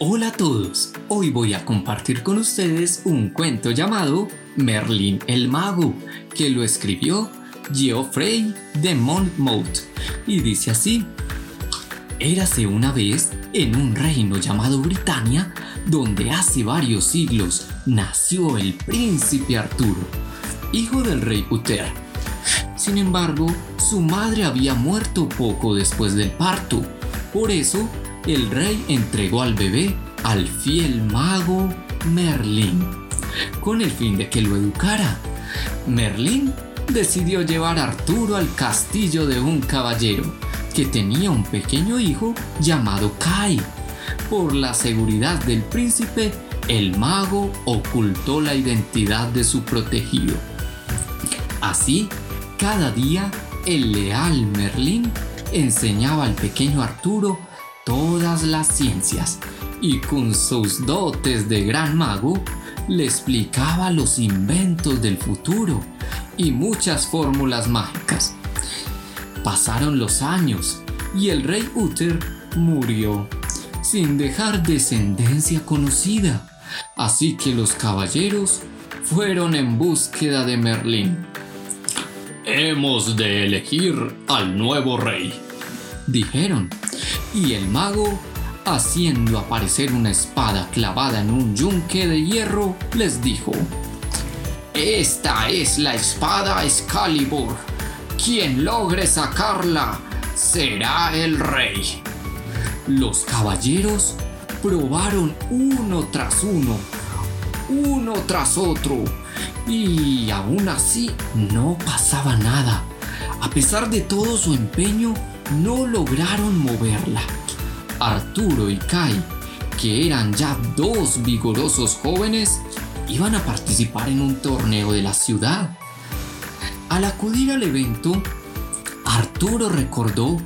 Hola a todos, hoy voy a compartir con ustedes un cuento llamado Merlín el Mago, que lo escribió Geoffrey de Monmouth y dice así. Érase una vez en un reino llamado Britania, donde hace varios siglos nació el príncipe Arturo, hijo del rey Uther. Sin embargo, su madre había muerto poco después del parto, por eso el rey entregó al bebé al fiel mago Merlín, con el fin de que lo educara. Merlín decidió llevar a Arturo al castillo de un caballero que tenía un pequeño hijo llamado Kai. Por la seguridad del príncipe, el mago ocultó la identidad de su protegido. Así, cada día, el leal Merlín enseñaba al pequeño Arturo todas las ciencias y con sus dotes de gran mago le explicaba los inventos del futuro y muchas fórmulas mágicas. Pasaron los años y el rey Uther murió sin dejar descendencia conocida, así que los caballeros fueron en búsqueda de Merlín. Hemos de elegir al nuevo rey, dijeron y el mago, haciendo aparecer una espada clavada en un yunque de hierro, les dijo, Esta es la espada Excalibur. Quien logre sacarla será el rey. Los caballeros probaron uno tras uno, uno tras otro, y aún así no pasaba nada. A pesar de todo su empeño, no lograron moverla. Arturo y Kai, que eran ya dos vigorosos jóvenes, iban a participar en un torneo de la ciudad. Al acudir al evento, Arturo recordó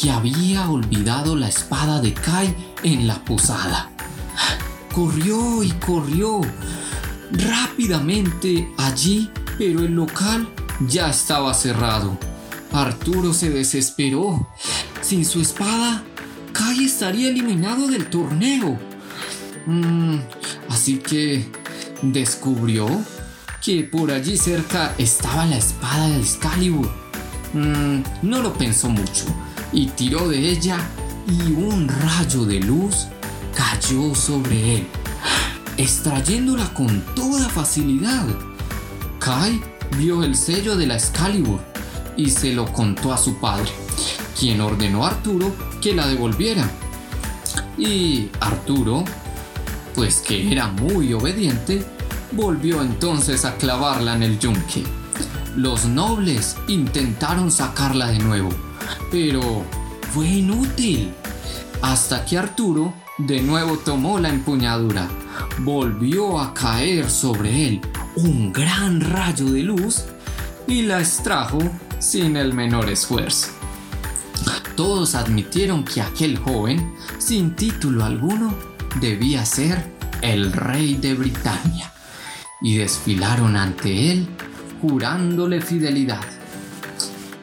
que había olvidado la espada de Kai en la posada. Corrió y corrió rápidamente allí, pero el local ya estaba cerrado. Arturo se desesperó. Sin su espada, Kai estaría eliminado del torneo. Mm, así que descubrió que por allí cerca estaba la espada de Excalibur. Mm, no lo pensó mucho y tiró de ella y un rayo de luz cayó sobre él, extrayéndola con toda facilidad. Kai vio el sello de la Excalibur y se lo contó a su padre, quien ordenó a Arturo que la devolviera. Y Arturo, pues que era muy obediente, volvió entonces a clavarla en el yunque. Los nobles intentaron sacarla de nuevo, pero fue inútil. Hasta que Arturo de nuevo tomó la empuñadura, volvió a caer sobre él un gran rayo de luz y la extrajo sin el menor esfuerzo. Todos admitieron que aquel joven, sin título alguno, debía ser el rey de Britania, y desfilaron ante él jurándole fidelidad.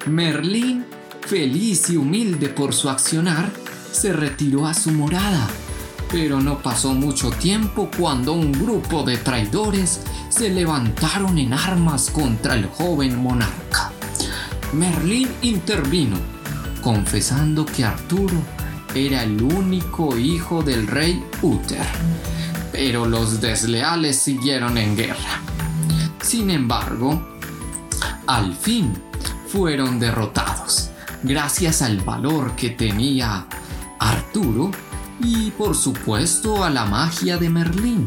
Merlín, feliz y humilde por su accionar, se retiró a su morada, pero no pasó mucho tiempo cuando un grupo de traidores se levantaron en armas contra el joven monarca. Merlín intervino, confesando que Arturo era el único hijo del rey Uther, pero los desleales siguieron en guerra. Sin embargo, al fin fueron derrotados, gracias al valor que tenía Arturo y por supuesto a la magia de Merlín.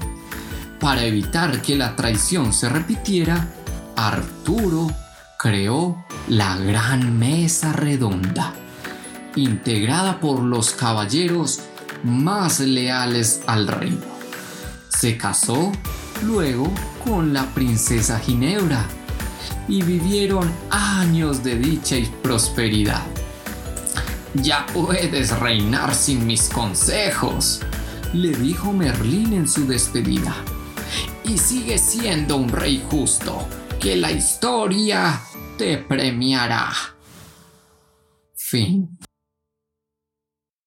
Para evitar que la traición se repitiera, Arturo creó la gran mesa redonda, integrada por los caballeros más leales al reino. Se casó luego con la princesa Ginebra y vivieron años de dicha y prosperidad. Ya puedes reinar sin mis consejos, le dijo Merlín en su despedida. Y sigue siendo un rey justo, que la historia te premiará. Fin.